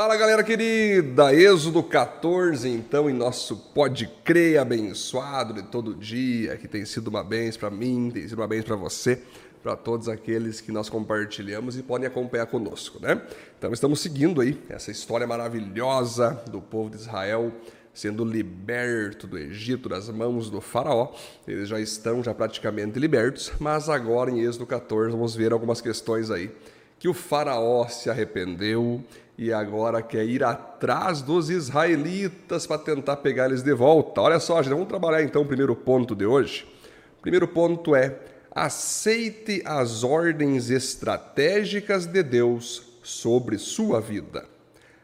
Fala galera querida, Êxodo 14, então, em nosso Pode Crer abençoado de todo dia, que tem sido uma benção para mim, tem sido uma benção para você, para todos aqueles que nós compartilhamos e podem acompanhar conosco, né? Então, estamos seguindo aí essa história maravilhosa do povo de Israel sendo liberto do Egito das mãos do faraó. Eles já estão já praticamente libertos, mas agora em Êxodo 14 vamos ver algumas questões aí que o faraó se arrependeu e agora quer ir atrás dos israelitas para tentar pegar eles de volta. Olha só, gente, vamos trabalhar então o primeiro ponto de hoje. O primeiro ponto é: aceite as ordens estratégicas de Deus sobre sua vida.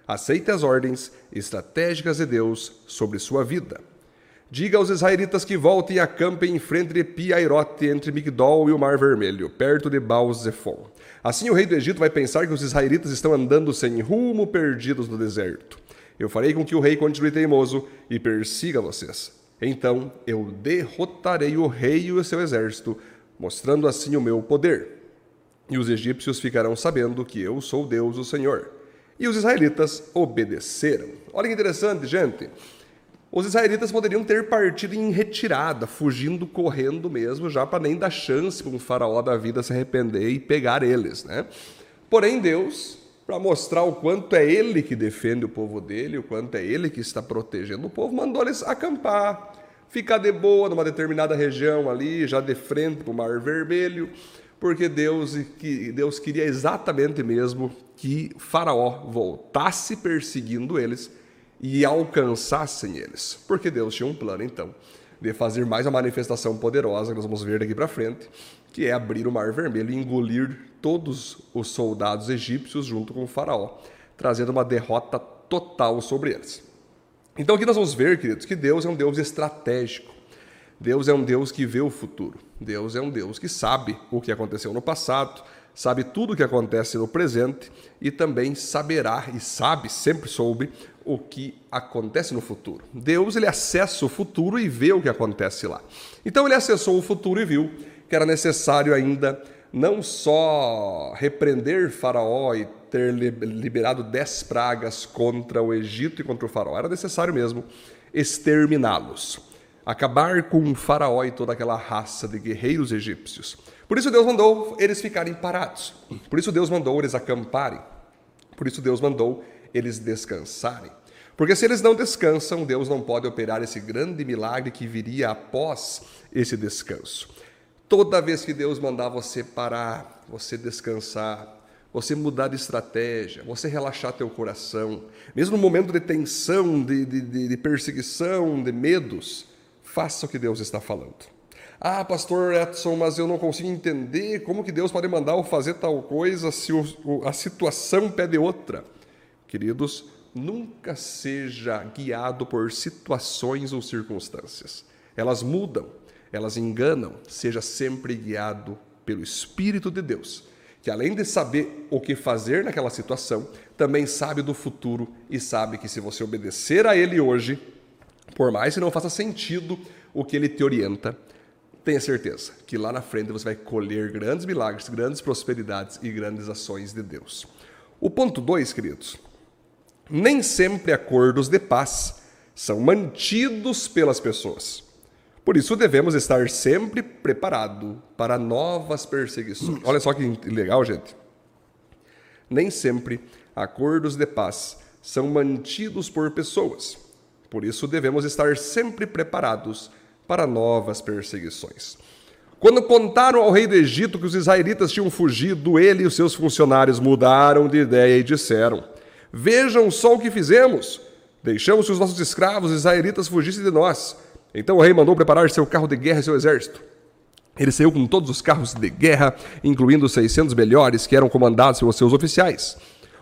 Aceite as ordens estratégicas de Deus sobre sua vida. Diga aos israelitas que voltem e acampem em frente de Piairote, entre Migdol e o Mar Vermelho, perto de Baal-Zephon. Assim o rei do Egito vai pensar que os israelitas estão andando sem rumo, perdidos no deserto. Eu farei com que o rei continue teimoso e persiga vocês. Então eu derrotarei o rei e o seu exército, mostrando assim o meu poder. E os egípcios ficarão sabendo que eu sou Deus, o Senhor. E os israelitas obedeceram. Olha que interessante, gente. Os israelitas poderiam ter partido em retirada, fugindo, correndo mesmo, já para nem dar chance para um faraó da vida se arrepender e pegar eles, né? Porém, Deus, para mostrar o quanto é Ele que defende o povo dele, o quanto é Ele que está protegendo o povo, mandou eles acampar, ficar de boa numa determinada região ali, já de frente para o Mar Vermelho, porque Deus, Deus queria exatamente mesmo que Faraó voltasse perseguindo eles e alcançassem eles. Porque Deus tinha um plano, então, de fazer mais uma manifestação poderosa, que nós vamos ver daqui para frente, que é abrir o Mar Vermelho e engolir todos os soldados egípcios junto com o Faraó, trazendo uma derrota total sobre eles. Então aqui nós vamos ver, queridos, que Deus é um Deus estratégico. Deus é um Deus que vê o futuro. Deus é um Deus que sabe o que aconteceu no passado, sabe tudo o que acontece no presente e também saberá e sabe, sempre soube, o que acontece no futuro. Deus ele acessa o futuro e vê o que acontece lá. Então ele acessou o futuro e viu que era necessário ainda não só repreender Faraó e ter liberado dez pragas contra o Egito e contra o Faraó, era necessário mesmo exterminá-los, acabar com o Faraó e toda aquela raça de guerreiros egípcios. Por isso Deus mandou eles ficarem parados. Por isso Deus mandou eles acamparem. Por isso Deus mandou eles descansarem. Porque se eles não descansam, Deus não pode operar esse grande milagre que viria após esse descanso. Toda vez que Deus mandar você parar, você descansar, você mudar de estratégia, você relaxar teu coração, mesmo no momento de tensão, de, de, de perseguição, de medos, faça o que Deus está falando. Ah, pastor Edson, mas eu não consigo entender como que Deus pode mandar eu fazer tal coisa se a situação pede outra. Queridos, nunca seja guiado por situações ou circunstâncias. Elas mudam, elas enganam. Seja sempre guiado pelo Espírito de Deus, que além de saber o que fazer naquela situação, também sabe do futuro e sabe que se você obedecer a Ele hoje, por mais que não faça sentido o que Ele te orienta, tenha certeza que lá na frente você vai colher grandes milagres, grandes prosperidades e grandes ações de Deus. O ponto 2, queridos, nem sempre acordos de paz são mantidos pelas pessoas. Por isso devemos estar sempre preparados para novas perseguições. Olha só que legal, gente. Nem sempre acordos de paz são mantidos por pessoas. Por isso devemos estar sempre preparados para novas perseguições. Quando contaram ao rei do Egito que os israelitas tinham fugido, ele e os seus funcionários mudaram de ideia e disseram: Vejam só o que fizemos. Deixamos que os nossos escravos israelitas fugissem de nós. Então o rei mandou preparar seu carro de guerra e seu exército. Ele saiu com todos os carros de guerra, incluindo os 600 melhores que eram comandados pelos seus oficiais.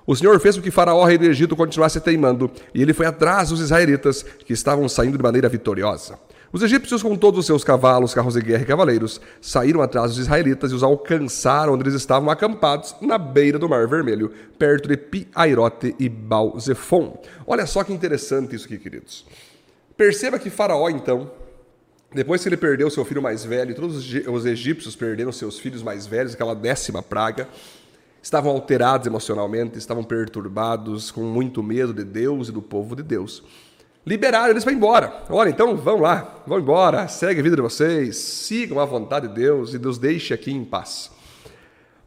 O Senhor fez com que Faraó, rei do Egito, continuasse teimando, e ele foi atrás dos israelitas, que estavam saindo de maneira vitoriosa. Os egípcios, com todos os seus cavalos, carros de guerra e cavaleiros, saíram atrás dos israelitas e os alcançaram onde eles estavam acampados, na beira do Mar Vermelho, perto de Pi-Airote e Baal-Zephon. Olha só que interessante isso aqui, queridos. Perceba que Faraó, então, depois que ele perdeu seu filho mais velho, todos os egípcios perderam seus filhos mais velhos, aquela décima praga, estavam alterados emocionalmente, estavam perturbados, com muito medo de Deus e do povo de Deus. Liberaram eles para ir embora. Olha, então vão lá, vão embora, segue a vida de vocês, sigam a vontade de Deus e Deus deixe aqui em paz.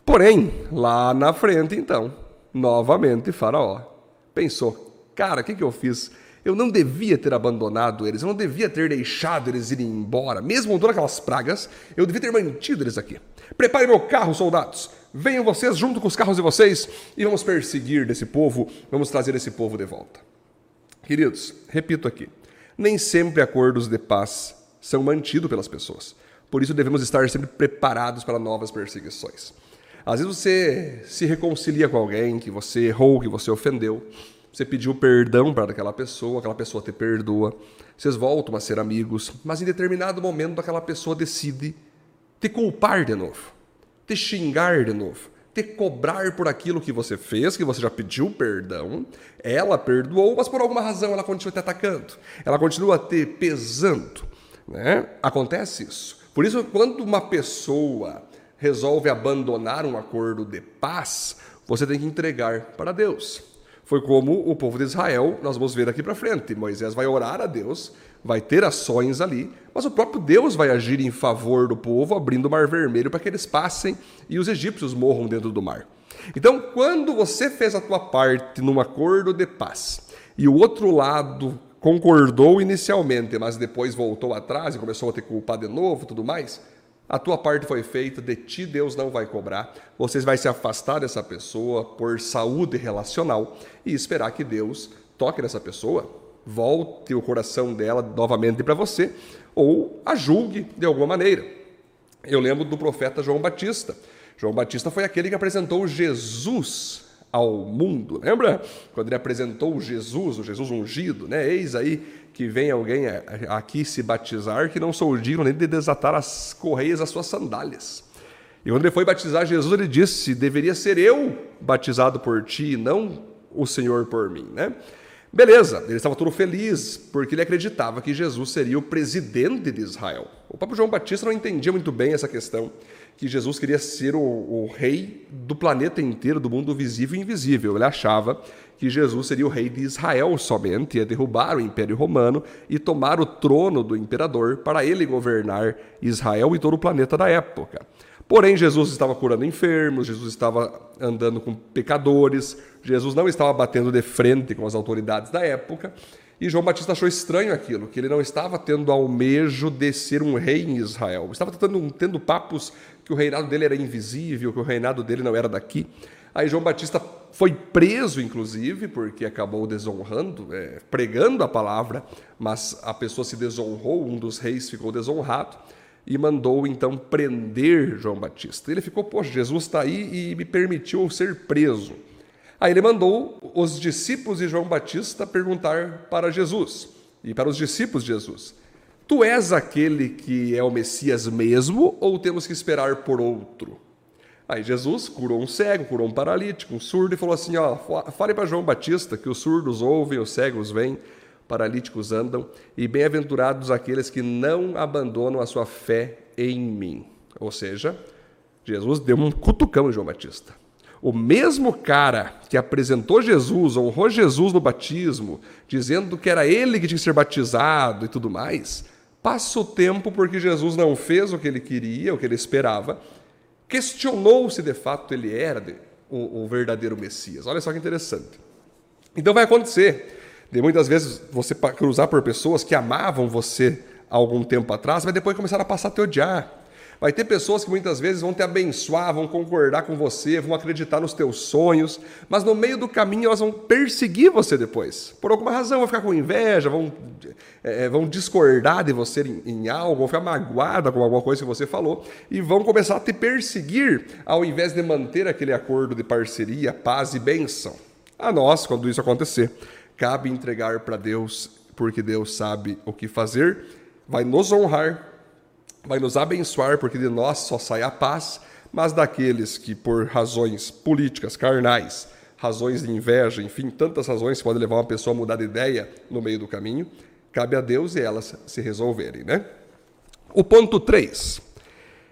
Porém, lá na frente, então, novamente Faraó pensou: cara, o que, que eu fiz? Eu não devia ter abandonado eles, eu não devia ter deixado eles irem embora, mesmo com todas aquelas pragas, eu devia ter mantido eles aqui. Prepare meu carro, soldados. Venham vocês junto com os carros de vocês e vamos perseguir desse povo, vamos trazer esse povo de volta. Queridos, repito aqui: nem sempre acordos de paz são mantidos pelas pessoas. Por isso devemos estar sempre preparados para novas perseguições. Às vezes você se reconcilia com alguém que você errou, que você ofendeu, você pediu perdão para aquela pessoa, aquela pessoa te perdoa, vocês voltam a ser amigos, mas em determinado momento aquela pessoa decide te culpar de novo, te xingar de novo, te cobrar por aquilo que você fez, que você já pediu perdão, ela perdoou, mas por alguma razão ela continua te atacando, ela continua te pesando. Né? Acontece isso. Por isso, quando uma pessoa resolve abandonar um acordo de paz, você tem que entregar para Deus. Foi como o povo de Israel, nós vamos ver daqui para frente. Moisés vai orar a Deus, vai ter ações ali, mas o próprio Deus vai agir em favor do povo, abrindo o mar vermelho para que eles passem e os egípcios morram dentro do mar. Então, quando você fez a tua parte num acordo de paz e o outro lado concordou inicialmente, mas depois voltou atrás e começou a te culpar de novo, tudo mais, a tua parte foi feita, de ti Deus não vai cobrar. Vocês vai se afastar dessa pessoa por saúde relacional e esperar que Deus toque nessa pessoa, volte o coração dela novamente para você ou a julgue de alguma maneira. Eu lembro do profeta João Batista. João Batista foi aquele que apresentou Jesus ao mundo, lembra? Quando ele apresentou Jesus, o Jesus ungido, né? Eis aí que vem alguém aqui se batizar que não sou digno nem de desatar as correias das suas sandálias. E quando ele foi batizar Jesus, ele disse: deveria ser eu batizado por ti, não o Senhor por mim, né? Beleza, ele estava todo feliz porque ele acreditava que Jesus seria o presidente de Israel. O Papa João Batista não entendia muito bem essa questão, que Jesus queria ser o, o rei do planeta inteiro, do mundo visível e invisível. Ele achava que Jesus seria o rei de Israel somente, ia derrubar o Império Romano e tomar o trono do imperador para ele governar Israel e todo o planeta da época. Porém, Jesus estava curando enfermos, Jesus estava andando com pecadores, Jesus não estava batendo de frente com as autoridades da época, e João Batista achou estranho aquilo, que ele não estava tendo almejo de ser um rei em Israel. Estava tendo, tendo papos que o reinado dele era invisível, que o reinado dele não era daqui. Aí João Batista foi preso, inclusive, porque acabou desonrando, é, pregando a palavra, mas a pessoa se desonrou, um dos reis ficou desonrado e mandou então prender João Batista. Ele ficou, poxa, Jesus está aí e me permitiu ser preso. Aí ele mandou os discípulos de João Batista perguntar para Jesus e para os discípulos de Jesus: Tu és aquele que é o Messias mesmo ou temos que esperar por outro? Aí Jesus curou um cego, curou um paralítico, um surdo e falou assim: ó, fale para João Batista que os surdos ouvem, os cegos vêm, paralíticos andam, e bem-aventurados aqueles que não abandonam a sua fé em mim. Ou seja, Jesus deu um cutucão em João Batista. O mesmo cara que apresentou Jesus, honrou Jesus no batismo, dizendo que era ele que tinha que ser batizado e tudo mais, passa o tempo porque Jesus não fez o que ele queria, o que ele esperava, questionou se de fato ele era o, o verdadeiro Messias. Olha só que interessante. Então vai acontecer de muitas vezes você cruzar por pessoas que amavam você há algum tempo atrás, mas depois começaram a passar a te odiar. Vai ter pessoas que muitas vezes vão te abençoar, vão concordar com você, vão acreditar nos teus sonhos, mas no meio do caminho elas vão perseguir você depois. Por alguma razão, vão ficar com inveja, vão, é, vão discordar de você em, em, algo, vão ficar magoada com alguma coisa que você falou e vão começar a te perseguir ao invés de manter aquele acordo de parceria, paz e bênção. A nós, quando isso acontecer, cabe entregar para Deus, porque Deus sabe o que fazer, vai nos honrar, vai nos abençoar, porque de nós só sai a paz, mas daqueles que, por razões políticas, carnais, razões de inveja, enfim, tantas razões que podem levar uma pessoa a mudar de ideia no meio do caminho, cabe a Deus e elas se resolverem, né? O ponto 3.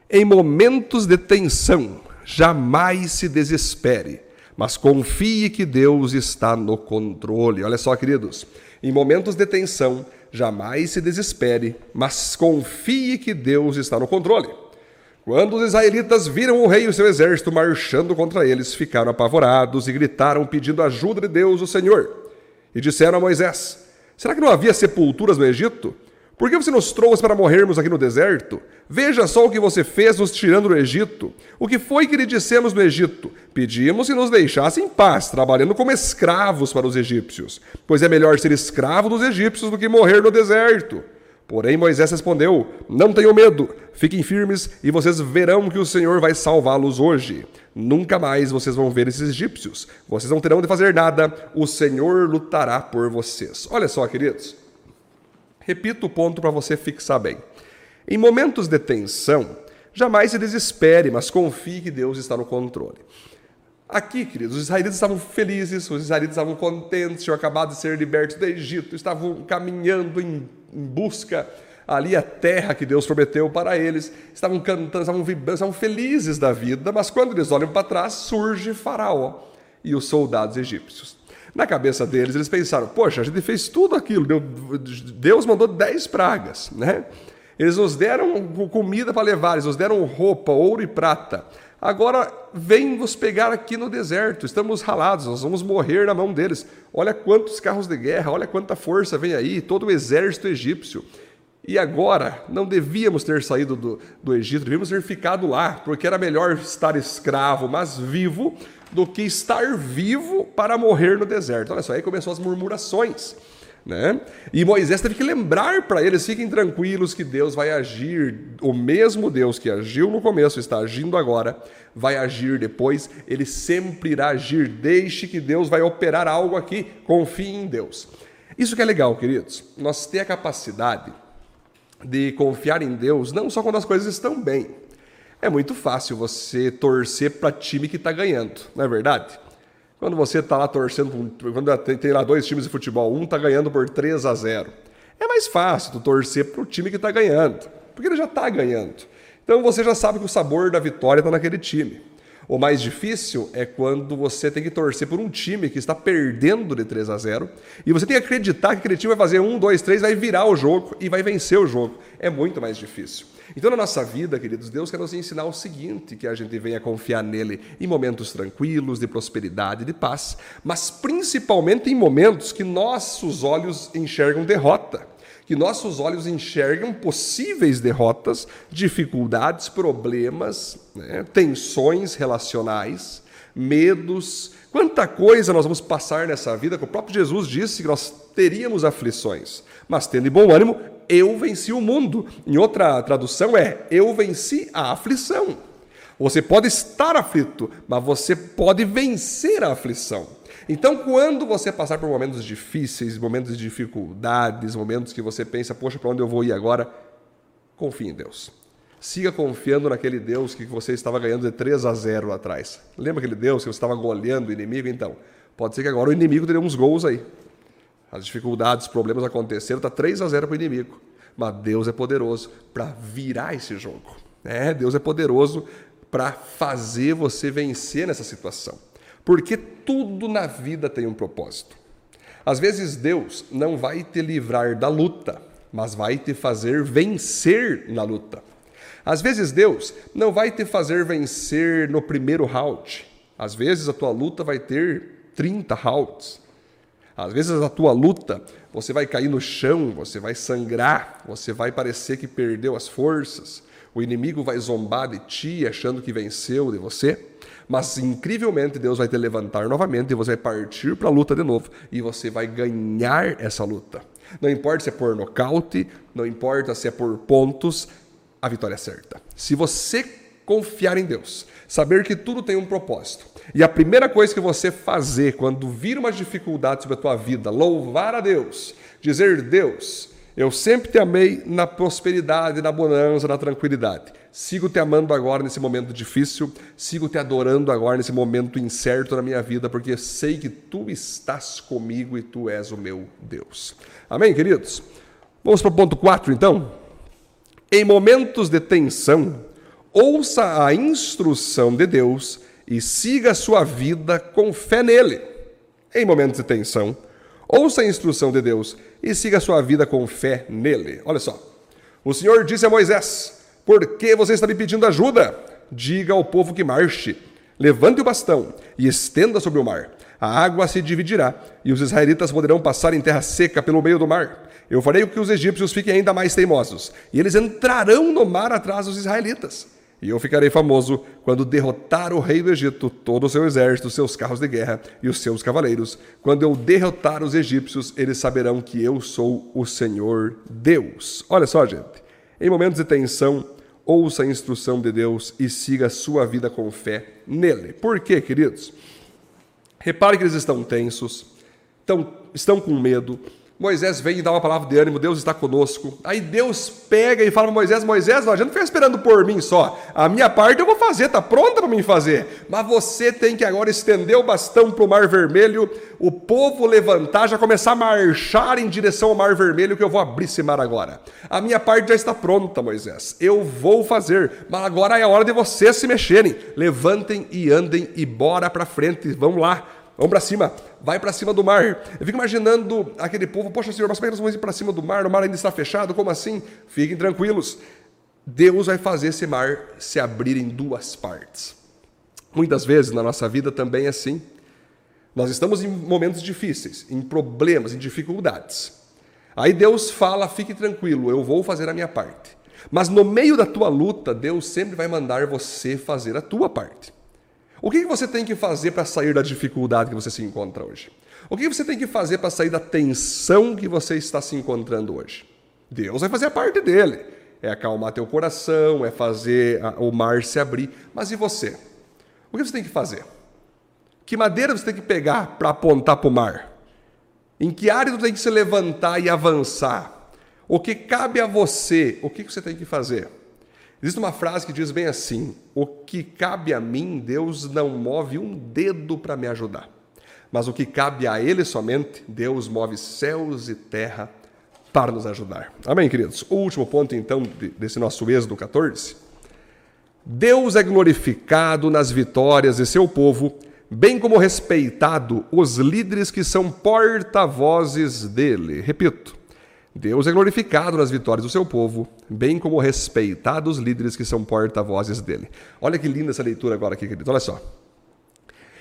Em momentos de tensão, jamais se desespere, mas confie que Deus está no controle. Olha só, queridos, em momentos de tensão, jamais se desespere, mas confie que Deus está no controle. Quando os israelitas viram o rei e o seu exército marchando contra eles, ficaram apavorados e gritaram pedindo ajuda de Deus, o Senhor. E disseram a Moisés: Será que não havia sepulturas no Egito? Por que você nos trouxe para morrermos aqui no deserto? Veja só o que você fez nos tirando do Egito. O que foi que lhe dissemos no Egito? Pedimos que nos deixasse em paz, trabalhando como escravos para os egípcios. Pois é melhor ser escravo dos egípcios do que morrer no deserto. Porém, Moisés respondeu: Não tenham medo, fiquem firmes e vocês verão que o Senhor vai salvá-los hoje. Nunca mais vocês vão ver esses egípcios. Vocês não terão de fazer nada, o Senhor lutará por vocês. Olha só, queridos. Repito o ponto para você fixar bem. Em momentos de tensão, jamais se desespere, mas confie que Deus está no controle. Aqui, queridos, os israelitas estavam felizes, os israelitas estavam contentes, tinham acabado de ser libertos do Egito, estavam caminhando em, em busca ali a terra que Deus prometeu para eles, estavam cantando, estavam vibrando, estavam felizes da vida, mas quando eles olham para trás, surge Faraó e os soldados egípcios. Na cabeça deles, eles pensaram: poxa, a gente fez tudo aquilo, Deus mandou dez pragas, né? Eles nos deram comida para levar, eles nos deram roupa, ouro e prata. Agora vem nos pegar aqui no deserto, estamos ralados, nós vamos morrer na mão deles. Olha quantos carros de guerra, olha quanta força vem aí, todo o exército egípcio. E agora, não devíamos ter saído do, do Egito, devíamos ter ficado lá, porque era melhor estar escravo, mas vivo, do que estar vivo para morrer no deserto. Olha só, aí começou as murmurações. Né? E Moisés teve que lembrar para eles: fiquem tranquilos que Deus vai agir, o mesmo Deus que agiu no começo está agindo agora, vai agir depois, ele sempre irá agir. Deixe que Deus vai operar algo aqui, confie em Deus. Isso que é legal, queridos. Nós temos a capacidade de confiar em Deus não só quando as coisas estão bem. É muito fácil você torcer para time que está ganhando, não é verdade? Quando você está lá torcendo, quando tem lá dois times de futebol, um está ganhando por 3 a 0, é mais fácil tu torcer para o time que está ganhando, porque ele já está ganhando. Então você já sabe que o sabor da vitória está naquele time. O mais difícil é quando você tem que torcer por um time que está perdendo de 3 a 0 e você tem que acreditar que aquele time vai fazer um, dois, três, vai virar o jogo e vai vencer o jogo. É muito mais difícil. Então, na nossa vida, queridos, Deus quer nos ensinar o seguinte: que a gente venha confiar nele em momentos tranquilos, de prosperidade, de paz, mas principalmente em momentos que nossos olhos enxergam derrota que nossos olhos enxergam possíveis derrotas, dificuldades, problemas, né, tensões relacionais, medos. Quanta coisa nós vamos passar nessa vida, que o próprio Jesus disse que nós teríamos aflições, mas tendo bom ânimo, eu venci o mundo. Em outra tradução é: eu venci a aflição. Você pode estar aflito, mas você pode vencer a aflição. Então, quando você passar por momentos difíceis, momentos de dificuldades, momentos que você pensa, poxa, para onde eu vou ir agora? Confie em Deus. Siga confiando naquele Deus que você estava ganhando de 3 a 0 lá atrás. Lembra aquele Deus que você estava goleando o inimigo? Então, pode ser que agora o inimigo tenha uns gols aí. As dificuldades, os problemas aconteceram, está 3 a 0 para o inimigo. Mas Deus é poderoso para virar esse jogo. É, Deus é poderoso para fazer você vencer nessa situação. Porque tudo na vida tem um propósito. Às vezes Deus não vai te livrar da luta, mas vai te fazer vencer na luta. Às vezes Deus não vai te fazer vencer no primeiro round. Às vezes a tua luta vai ter 30 rounds. Às vezes a tua luta, você vai cair no chão, você vai sangrar, você vai parecer que perdeu as forças. O inimigo vai zombar de ti, achando que venceu de você. Mas incrivelmente Deus vai te levantar novamente e você vai partir para a luta de novo e você vai ganhar essa luta. Não importa se é por nocaute, não importa se é por pontos, a vitória é certa. Se você confiar em Deus, saber que tudo tem um propósito, e a primeira coisa que você fazer quando vir uma dificuldade sobre a tua vida, louvar a Deus, dizer: Deus, eu sempre te amei na prosperidade, na bonança, na tranquilidade. Sigo te amando agora nesse momento difícil, sigo te adorando agora nesse momento incerto na minha vida, porque sei que tu estás comigo e tu és o meu Deus. Amém, queridos? Vamos para o ponto 4 então? Em momentos de tensão, ouça a instrução de Deus e siga a sua vida com fé nele. Em momentos de tensão, ouça a instrução de Deus e siga a sua vida com fé nele. Olha só. O Senhor disse a Moisés: Por que você está me pedindo ajuda? Diga ao povo que marche. Levante o bastão e estenda sobre o mar. A água se dividirá e os israelitas poderão passar em terra seca pelo meio do mar. Eu farei com que os egípcios fiquem ainda mais teimosos, e eles entrarão no mar atrás dos israelitas. E eu ficarei famoso quando derrotar o rei do Egito, todo o seu exército, seus carros de guerra e os seus cavaleiros. Quando eu derrotar os egípcios, eles saberão que eu sou o Senhor Deus. Olha só, gente. Em momentos de tensão, ouça a instrução de Deus e siga a sua vida com fé nele. Por quê, queridos? Repare que eles estão tensos, estão, estão com medo, Moisés vem e dá uma palavra de ânimo, Deus está conosco. Aí Deus pega e fala para Moisés: Moisés, não adianta ficar esperando por mim só. A minha parte eu vou fazer, está pronta para mim fazer. Mas você tem que agora estender o bastão para o Mar Vermelho, o povo levantar, já começar a marchar em direção ao Mar Vermelho, que eu vou abrir esse mar agora. A minha parte já está pronta, Moisés. Eu vou fazer, mas agora é a hora de vocês se mexerem. Levantem e andem e bora para frente, vamos lá. Vamos para cima, vai para cima do mar. Eu fico imaginando aquele povo, poxa senhor, mas como é que nós vamos ir para cima do mar? O mar ainda está fechado, como assim? Fiquem tranquilos. Deus vai fazer esse mar se abrir em duas partes. Muitas vezes na nossa vida também é assim. Nós estamos em momentos difíceis, em problemas, em dificuldades. Aí Deus fala: fique tranquilo, eu vou fazer a minha parte. Mas no meio da tua luta, Deus sempre vai mandar você fazer a tua parte. O que você tem que fazer para sair da dificuldade que você se encontra hoje? O que você tem que fazer para sair da tensão que você está se encontrando hoje? Deus vai fazer a parte dele. É acalmar teu coração, é fazer o mar se abrir. Mas e você? O que você tem que fazer? Que madeira você tem que pegar para apontar para o mar? Em que área você tem que se levantar e avançar? O que cabe a você? O que você tem que fazer? Existe uma frase que diz bem assim: O que cabe a mim, Deus não move um dedo para me ajudar. Mas o que cabe a Ele somente, Deus move céus e terra para nos ajudar. Amém, queridos? O último ponto, então, desse nosso Êxodo 14. Deus é glorificado nas vitórias de seu povo, bem como respeitado os líderes que são porta-vozes dele. Repito, Deus é glorificado nas vitórias do seu povo, bem como respeitados líderes que são porta-vozes dele. Olha que linda essa leitura agora aqui, querido. Olha só.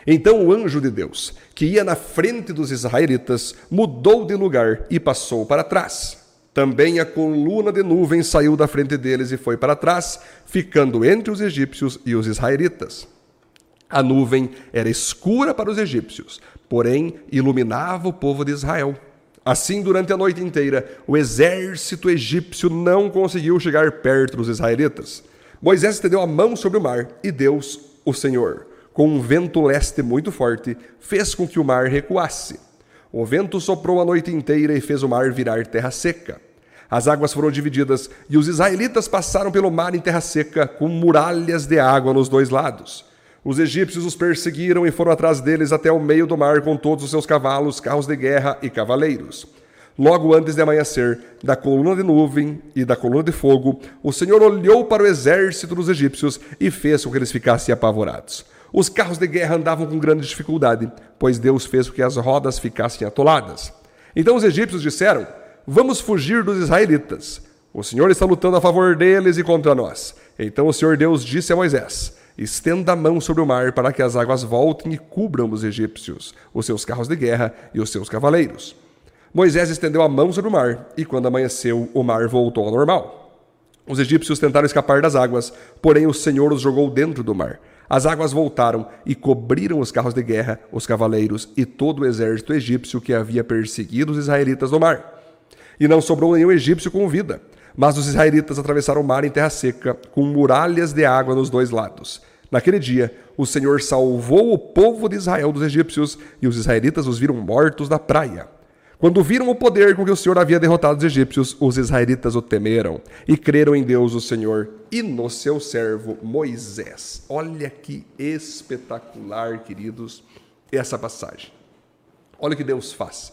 Então o anjo de Deus, que ia na frente dos israelitas, mudou de lugar e passou para trás. Também a coluna de nuvem saiu da frente deles e foi para trás, ficando entre os egípcios e os israelitas. A nuvem era escura para os egípcios, porém iluminava o povo de Israel. Assim, durante a noite inteira, o exército egípcio não conseguiu chegar perto dos israelitas. Moisés estendeu a mão sobre o mar e Deus, o Senhor, com um vento leste muito forte, fez com que o mar recuasse. O vento soprou a noite inteira e fez o mar virar terra seca. As águas foram divididas e os israelitas passaram pelo mar em terra seca, com muralhas de água nos dois lados. Os egípcios os perseguiram e foram atrás deles até o meio do mar com todos os seus cavalos, carros de guerra e cavaleiros. Logo antes de amanhecer, da coluna de nuvem e da coluna de fogo, o Senhor olhou para o exército dos egípcios e fez com que eles ficassem apavorados. Os carros de guerra andavam com grande dificuldade, pois Deus fez com que as rodas ficassem atoladas. Então os egípcios disseram: Vamos fugir dos israelitas. O Senhor está lutando a favor deles e contra nós. Então o Senhor Deus disse a Moisés: Estenda a mão sobre o mar para que as águas voltem e cubram os egípcios, os seus carros de guerra e os seus cavaleiros. Moisés estendeu a mão sobre o mar, e quando amanheceu, o mar voltou ao normal. Os egípcios tentaram escapar das águas, porém o Senhor os jogou dentro do mar. As águas voltaram e cobriram os carros de guerra, os cavaleiros e todo o exército egípcio que havia perseguido os israelitas no mar. E não sobrou nenhum egípcio com vida. Mas os israelitas atravessaram o mar em terra seca, com muralhas de água nos dois lados. Naquele dia, o Senhor salvou o povo de Israel dos egípcios, e os israelitas os viram mortos na praia. Quando viram o poder com que o Senhor havia derrotado os egípcios, os israelitas o temeram e creram em Deus, o Senhor, e no seu servo Moisés. Olha que espetacular, queridos, essa passagem. Olha o que Deus faz.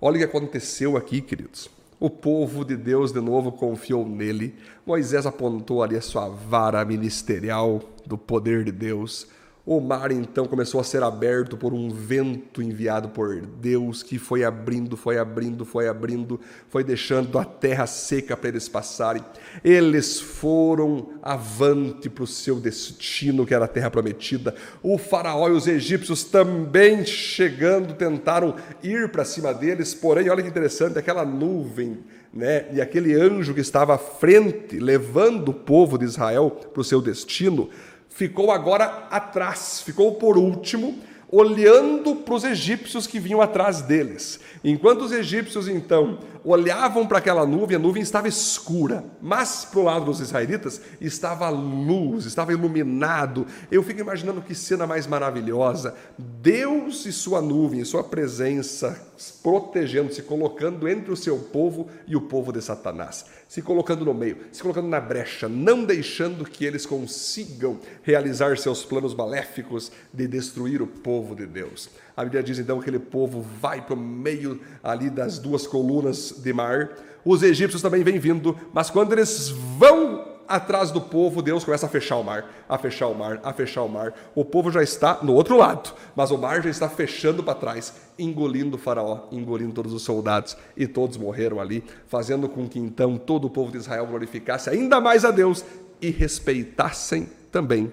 Olha o que aconteceu aqui, queridos. O povo de Deus de novo confiou nele. Moisés apontou ali a sua vara ministerial do poder de Deus. O mar então começou a ser aberto por um vento enviado por Deus que foi abrindo, foi abrindo, foi abrindo, foi deixando a terra seca para eles passarem. Eles foram avante para o seu destino, que era a terra prometida. O faraó e os egípcios também chegando tentaram ir para cima deles, porém, olha que interessante, aquela nuvem né, e aquele anjo que estava à frente, levando o povo de Israel para o seu destino, ficou agora atrás, ficou por último, olhando para os egípcios que vinham atrás deles. Enquanto os egípcios então olhavam para aquela nuvem, a nuvem estava escura, mas para o lado dos israelitas estava luz, estava iluminado. Eu fico imaginando que cena mais maravilhosa. Deus e sua nuvem, sua presença protegendo, se colocando entre o seu povo e o povo de Satanás, se colocando no meio, se colocando na brecha, não deixando que eles consigam realizar seus planos maléficos de destruir o povo de Deus. A Bíblia diz então que aquele povo vai para o meio ali das duas colunas de mar. Os egípcios também vêm vindo, mas quando eles vão atrás do povo, Deus começa a fechar o mar, a fechar o mar, a fechar o mar. O povo já está no outro lado, mas o mar já está fechando para trás, engolindo o faraó, engolindo todos os soldados, e todos morreram ali, fazendo com que então todo o povo de Israel glorificasse ainda mais a Deus e respeitassem também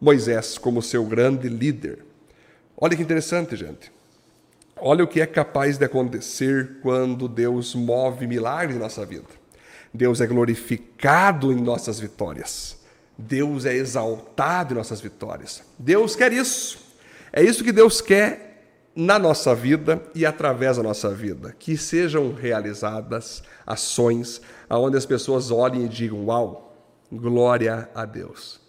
Moisés como seu grande líder. Olha que interessante, gente. Olha o que é capaz de acontecer quando Deus move milagres em nossa vida. Deus é glorificado em nossas vitórias. Deus é exaltado em nossas vitórias. Deus quer isso. É isso que Deus quer na nossa vida e através da nossa vida. Que sejam realizadas ações onde as pessoas olhem e digam: Uau, glória a Deus.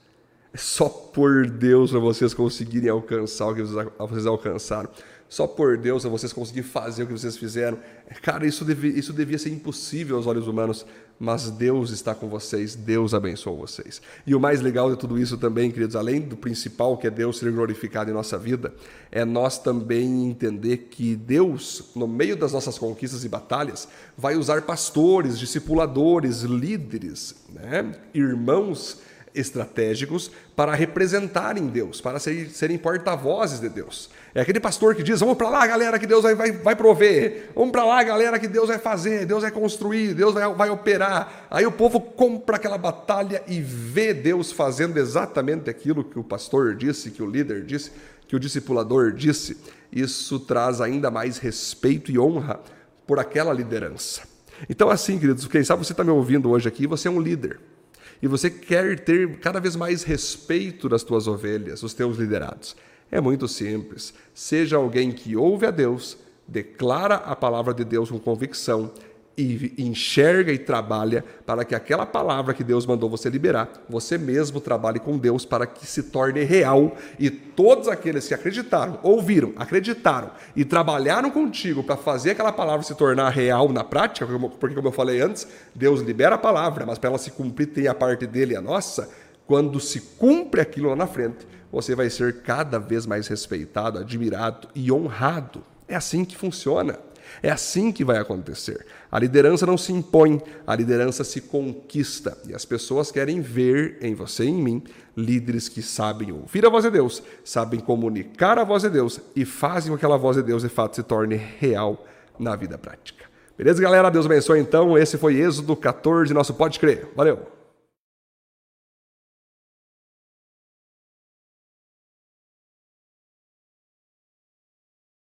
É só por Deus para vocês conseguirem alcançar o que vocês alcançaram. Só por Deus para vocês conseguirem fazer o que vocês fizeram. Cara, isso devia, isso devia ser impossível aos olhos humanos, mas Deus está com vocês, Deus abençoa vocês. E o mais legal de tudo isso também, queridos, além do principal, que é Deus ser glorificado em nossa vida, é nós também entender que Deus, no meio das nossas conquistas e batalhas, vai usar pastores, discipuladores, líderes, né? irmãos estratégicos para representarem Deus, para serem porta-vozes de Deus. É aquele pastor que diz: vamos para lá, galera, que Deus vai, vai, vai prover. Vamos para lá, galera, que Deus vai fazer, Deus vai construir, Deus vai, vai operar. Aí o povo compra aquela batalha e vê Deus fazendo exatamente aquilo que o pastor disse, que o líder disse, que o discipulador disse. Isso traz ainda mais respeito e honra por aquela liderança. Então, assim, queridos, quem sabe você está me ouvindo hoje aqui, você é um líder e você quer ter cada vez mais respeito das tuas ovelhas, os teus liderados. É muito simples. Seja alguém que ouve a Deus, declara a palavra de Deus com convicção e enxerga e trabalha para que aquela palavra que Deus mandou você liberar, você mesmo trabalhe com Deus para que se torne real e todos aqueles que acreditaram, ouviram, acreditaram e trabalharam contigo para fazer aquela palavra se tornar real na prática, porque como eu falei antes, Deus libera a palavra, mas para ela se cumprir tem a parte dele e a nossa, quando se cumpre aquilo lá na frente, você vai ser cada vez mais respeitado, admirado e honrado. É assim que funciona. É assim que vai acontecer. A liderança não se impõe, a liderança se conquista. E as pessoas querem ver em você e em mim líderes que sabem ouvir a voz de Deus, sabem comunicar a voz de Deus e fazem com que aquela voz de Deus de fato se torne real na vida prática. Beleza, galera? Deus abençoe então. Esse foi Êxodo 14, nosso Pode Crer. Valeu!